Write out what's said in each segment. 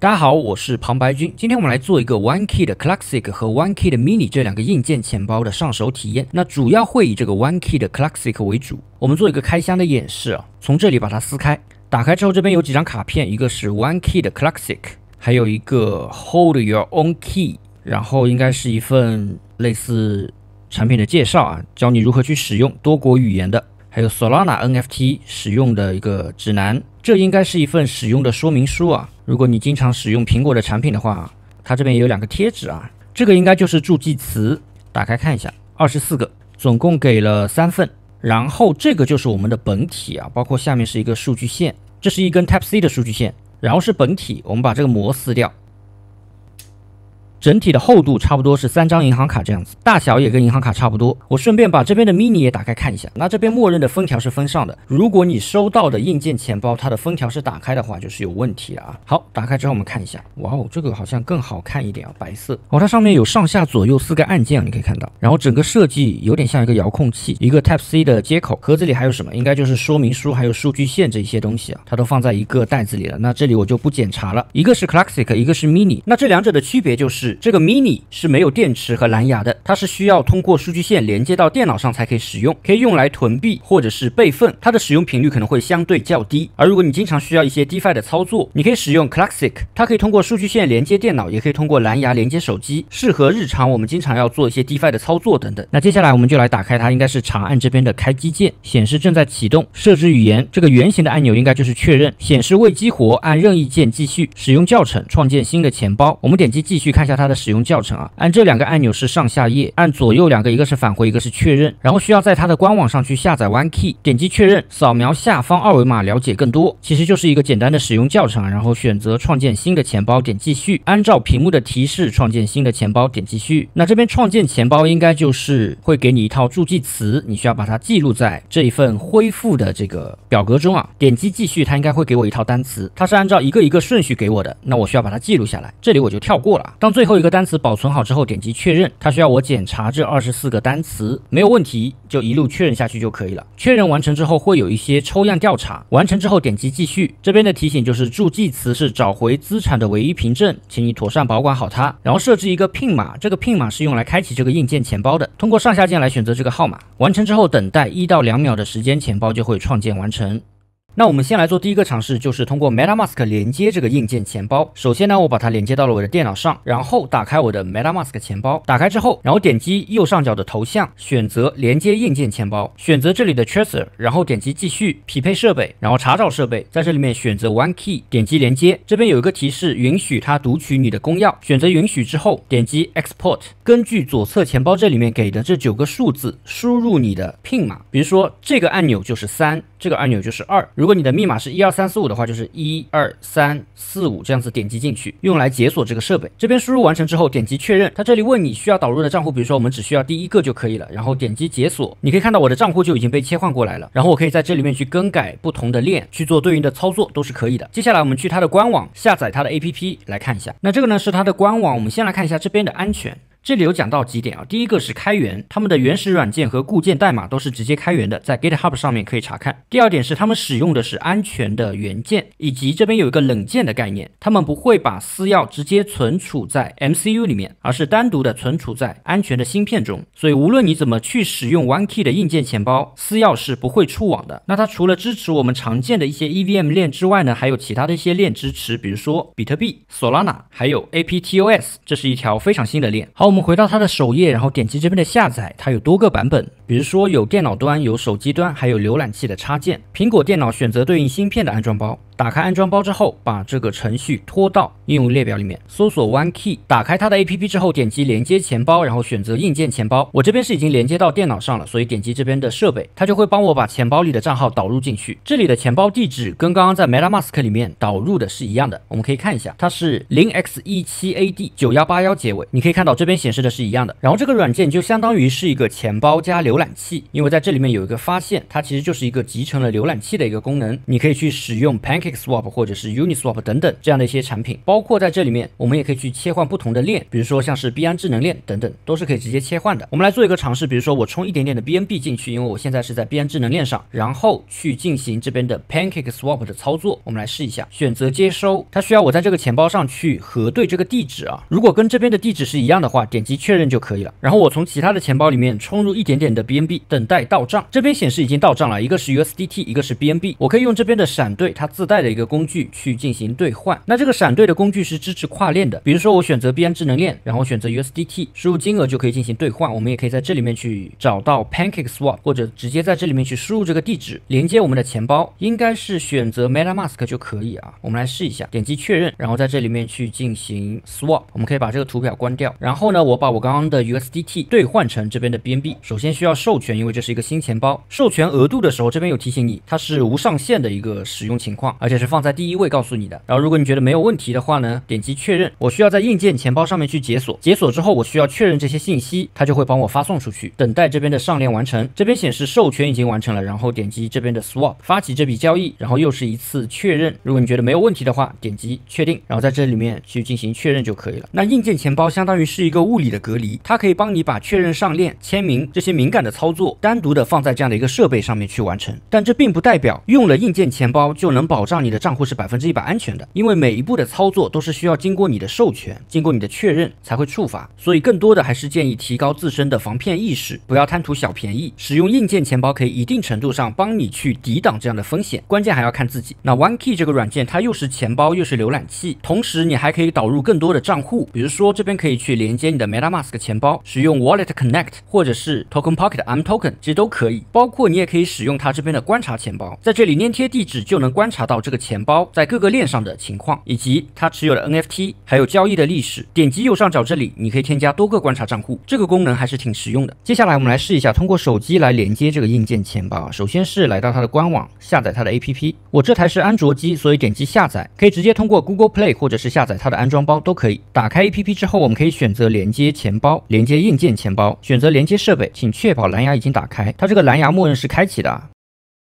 大家好，我是庞白军。今天我们来做一个 OneKey 的 Classic 和 OneKey 的 Mini 这两个硬件钱包的上手体验。那主要会以这个 OneKey 的 Classic 为主。我们做一个开箱的演示啊，从这里把它撕开，打开之后这边有几张卡片，一个是 OneKey 的 Classic，还有一个 Hold Your Own Key，然后应该是一份类似产品的介绍啊，教你如何去使用多国语言的。还有 Solana NFT 使用的一个指南，这应该是一份使用的说明书啊。如果你经常使用苹果的产品的话，它这边也有两个贴纸啊。这个应该就是助记词，打开看一下，二十四个，总共给了三份。然后这个就是我们的本体啊，包括下面是一个数据线，这是一根 Type C 的数据线，然后是本体，我们把这个膜撕掉。整体的厚度差不多是三张银行卡这样子，大小也跟银行卡差不多。我顺便把这边的 mini 也打开看一下。那这边默认的封条是封上的。如果你收到的硬件钱包它的封条是打开的话，就是有问题了啊。好，打开之后我们看一下，哇哦，这个好像更好看一点啊，白色。哦，它上面有上下左右四个按键，你可以看到。然后整个设计有点像一个遥控器，一个 Type C 的接口。盒子里还有什么？应该就是说明书还有数据线这一些东西啊，它都放在一个袋子里了。那这里我就不检查了。一个是 Classic，一个是 mini。那这两者的区别就是这个 mini。是没有电池和蓝牙的，它是需要通过数据线连接到电脑上才可以使用，可以用来囤币或者是备份，它的使用频率可能会相对较低。而如果你经常需要一些 DeFi 的操作，你可以使用 Classic，它可以通过数据线连接电脑，也可以通过蓝牙连接手机，适合日常我们经常要做一些 DeFi 的操作等等。那接下来我们就来打开它，应该是长按这边的开机键，显示正在启动，设置语言，这个圆形的按钮应该就是确认，显示未激活，按任意键继续使用教程创建新的钱包。我们点击继续看一下它的使用教程啊。按这两个按钮是上下页，按左右两个，一个是返回，一个是确认。然后需要在它的官网上去下载 OneKey，点击确认，扫描下方二维码了解更多。其实就是一个简单的使用教程，然后选择创建新的钱包，点继续，按照屏幕的提示创建新的钱包，点继续。那这边创建钱包应该就是会给你一套助记词，你需要把它记录在这一份恢复的这个表格中啊。点击继续，它应该会给我一套单词，它是按照一个一个顺序给我的，那我需要把它记录下来。这里我就跳过了。当最后后一个单词保存。好之后点击确认，它需要我检查这二十四个单词没有问题，就一路确认下去就可以了。确认完成之后会有一些抽样调查，完成之后点击继续。这边的提醒就是助记词是找回资产的唯一凭证，请你妥善保管好它。然后设置一个 PIN 码，这个 PIN 码是用来开启这个硬件钱包的。通过上下键来选择这个号码，完成之后等待一到两秒的时间，钱包就会创建完成。那我们先来做第一个尝试，就是通过 MetaMask 连接这个硬件钱包。首先呢，我把它连接到了我的电脑上，然后打开我的 MetaMask 钱包。打开之后，然后点击右上角的头像，选择连接硬件钱包，选择这里的 Tracer，然后点击继续匹配设备，然后查找设备，在这里面选择 OneKey，点击连接。这边有一个提示，允许它读取你的公钥，选择允许之后，点击 Export。根据左侧钱包这里面给的这九个数字，输入你的 PIN 码。比如说这个按钮就是三，这个按钮就是二。如果你的密码是一二三四五的话，就是一二三四五这样子点击进去，用来解锁这个设备。这边输入完成之后，点击确认。它这里问你需要导入的账户，比如说我们只需要第一个就可以了，然后点击解锁。你可以看到我的账户就已经被切换过来了，然后我可以在这里面去更改不同的链，去做对应的操作都是可以的。接下来我们去它的官网下载它的 APP 来看一下。那这个呢是它的官网，我们先来看一下这边的安全。这里有讲到几点啊？第一个是开源，他们的原始软件和固件代码都是直接开源的，在 GitHub 上面可以查看。第二点是他们使用的是安全的元件，以及这边有一个冷件的概念，他们不会把私钥直接存储在 MCU 里面，而是单独的存储在安全的芯片中。所以无论你怎么去使用 OneKey 的硬件钱包，私钥是不会触网的。那它除了支持我们常见的一些 EVM 链之外呢，还有其他的一些链支持，比如说比特币、Solana，还有 APTOS，这是一条非常新的链。好。我们回到它的首页，然后点击这边的下载，它有多个版本，比如说有电脑端、有手机端，还有浏览器的插件。苹果电脑选择对应芯片的安装包。打开安装包之后，把这个程序拖到应用列表里面，搜索 OneKey，打开它的 APP 之后，点击连接钱包，然后选择硬件钱包。我这边是已经连接到电脑上了，所以点击这边的设备，它就会帮我把钱包里的账号导入进去。这里的钱包地址跟刚刚在 MetaMask 里面导入的是一样的，我们可以看一下，它是零 x 一七 ad 九幺八幺结尾，你可以看到这边显示的是一样的。然后这个软件就相当于是一个钱包加浏览。器，因为在这里面有一个发现，它其实就是一个集成了浏览器的一个功能，你可以去使用 pack Swap 或者是 Uniswap 等等这样的一些产品，包括在这里面，我们也可以去切换不同的链，比如说像是币安智能链等等，都是可以直接切换的。我们来做一个尝试，比如说我充一点点的 BNB 进去，因为我现在是在币安智能链上，然后去进行这边的 PancakeSwap 的操作，我们来试一下，选择接收，它需要我在这个钱包上去核对这个地址啊，如果跟这边的地址是一样的话，点击确认就可以了。然后我从其他的钱包里面充入一点点的 BNB，等待到账。这边显示已经到账了，一个是 USDT，一个是 BNB。我可以用这边的闪兑，它自带的一个工具去进行兑换。那这个闪兑的工具是支持跨链的，比如说我选择币安智能链，然后选择 USDT，输入金额就可以进行兑换。我们也可以在这里面去找到 PancakeSwap，或者直接在这里面去输入这个地址，连接我们的钱包，应该是选择 MetaMask 就可以啊。我们来试一下，点击确认，然后在这里面去进行 Swap。我们可以把这个图表关掉，然后呢，我把我刚刚的 USDT 兑换成这边的 BNB。首先需要授权，因为这是一个新钱包，授权额度的时候，这边有提醒你，它是无上限的一个使用情况，而且是放在第一位告诉你的。然后如果你觉得没有问题的话呢，点击确认。我需要在硬件钱包上面去解锁，解锁之后我需要确认这些信息，它就会帮我发送出去，等待这边的上链完成。这边显示授权已经完成了，然后点击这边的 Swap 发起这笔交易，然后又是一次确认。如果你觉得没有问题的话，点击确定，然后在这里面去进行确认就可以了。那硬件钱包相当于是一个物理的隔离，它可以帮你把确认上链、签名这些敏感的操作单独的放在这样的一个设备上面去完成。但这并不代表用了硬件钱包就能保障你的账户是百分之一百安全的，因为每一步的操作都是需要经过你的授权、经过你的确认才会触发。所以更多的还是建议提高自身的防骗意识，不要贪图小便宜。使用硬件钱包可以一定程度上帮你去抵挡这样的风险，关键还要看自己。那 OneKey 这个软件它又是钱包又是浏览器，同时你还可以导入更多的账户，比如说这边可以去连接你的 MetaMask 钱包，使用 Wallet Connect 或者是 Token Pocket M Token，其实都可以。包括你也可以使用它这边的观察钱包，在这里粘贴地址就能观察到这个钱包在各个链上的情况，以及它持有的 NFT，还有交易的历史。点击右上角这里，你可以添加多个观察账户，这个功能还是挺实用的。接下来我们来试一下通过手机来连接这个硬件钱包。首先是来到它的官网，下载它的 APP。我这台是安卓机，所以点击下载，可以直接通过 Google Play 或者是下载它的安装包都可以。打开 APP 之后，我们可以选择连接钱包，连接硬件钱包，选择连接设备，请确保蓝牙已经打开。它这个蓝牙默认是开启的。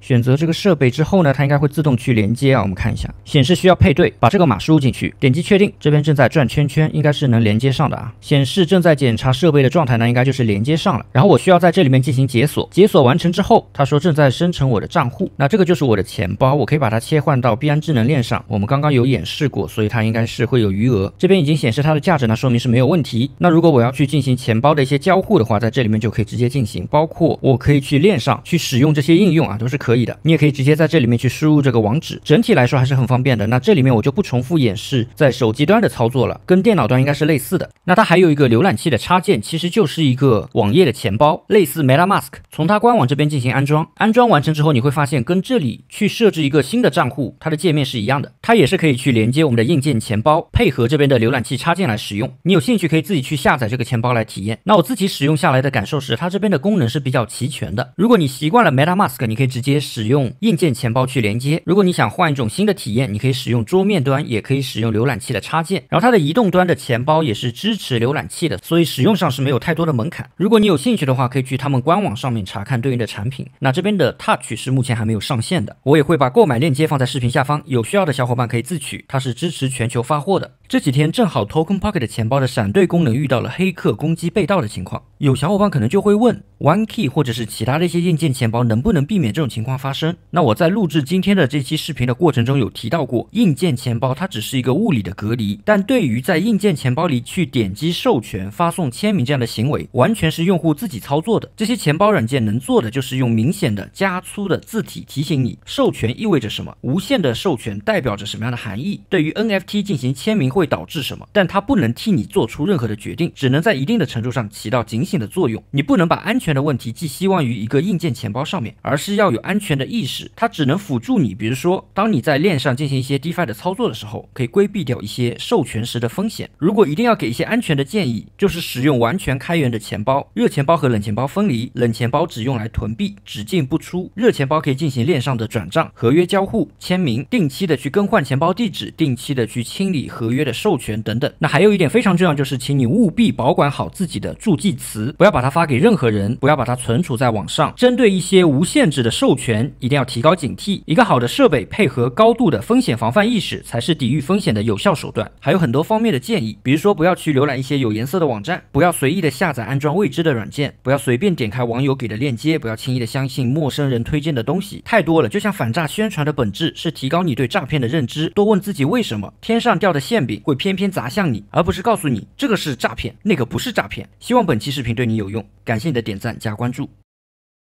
选择这个设备之后呢，它应该会自动去连接啊。我们看一下，显示需要配对，把这个码输入进去，点击确定。这边正在转圈圈，应该是能连接上的啊。显示正在检查设备的状态呢，应该就是连接上了。然后我需要在这里面进行解锁，解锁完成之后，他说正在生成我的账户。那这个就是我的钱包，我可以把它切换到币安智能链上。我们刚刚有演示过，所以它应该是会有余额。这边已经显示它的价值呢，说明是没有问题。那如果我要去进行钱包的一些交互的话，在这里面就可以直接进行，包括我可以去链上去使用这些应用啊，都是可可以的。你也可以直。接在这里面去输入这个网址，整体来说还是很方便的。那这里面我就不重复演示在手机端的操作了，跟电脑端应该是类似的。那它还有一个浏览器的插件，其实就是一个网页的钱包，类似 MetaMask。从它官网这边进行安装，安装完成之后，你会发现跟这里去设置一个新的账户，它的界面是一样的。它也是可以去连接我们的硬件钱包，配合这边的浏览器插件来使用。你有兴趣可以自己去下载这个钱包来体验。那我自己使用下来的感受是，它这边的功能是比较齐全的。如果你习惯了 MetaMask，你可以直接使用硬。件钱包去连接。如果你想换一种新的体验，你可以使用桌面端，也可以使用浏览器的插件。然后它的移动端的钱包也是支持浏览器的，所以使用上是没有太多的门槛。如果你有兴趣的话，可以去他们官网上面查看对应的产品。那这边的 Touch 是目前还没有上线的，我也会把购买链接放在视频下方，有需要的小伙伴可以自取。它是支持全球发货的。这几天正好 Token Pocket 钱包的闪兑功能遇到了黑客攻击被盗的情况，有小伙伴可能就会问，OneKey 或者是其他的一些硬件钱包能不能避免这种情况发生？那我在录制今天的这期视频的过程中有提到过，硬件钱包它只是一个物理的隔离，但对于在硬件钱包里去点击授权、发送签名这样的行为，完全是用户自己操作的。这些钱包软件能做的就是用明显的加粗的字体提醒你授权意味着什么，无限的授权代表着什么样的含义，对于 NFT 进行签名会导致什么，但它不能替你做出任何的决定，只能在一定的程度上起到警醒的作用。你不能把安全的问题寄希望于一个硬件钱包上面，而是要有安全的意识，它只能辅助你。比如说，当你在链上进行一些 DeFi 的操作的时候，可以规避掉一些授权时的风险。如果一定要给一些安全的建议，就是使用完全开源的钱包，热钱包和冷钱包分离，冷钱包只用来囤币，只进不出；热钱包可以进行链上的转账、合约交互、签名，定期的去更换钱包地址，定期的去清理合约的授权等等。那还有一点非常重要，就是请你务必保管好自己的助记词，不要把它发给任何人，不要把它存储在网上。针对一些无限制的授权，一定要提高警惕。一个好的设备配合高度的风险防范意识，才是抵御风险的有效手段。还有很多方面的建议，比如说不要去浏览一些有颜色的网站，不要随意的下载安装未知的软件，不要随便点开网友给的链接，不要轻易的相信陌生人推荐的东西，太多了。就像反诈宣传的本质是提高你对诈骗的认知，多问自己为什么天上掉的馅饼会偏偏砸向你，而不是告诉你这个是诈骗，那个不是诈骗。希望本期视频对你有用，感谢你的点赞加关注。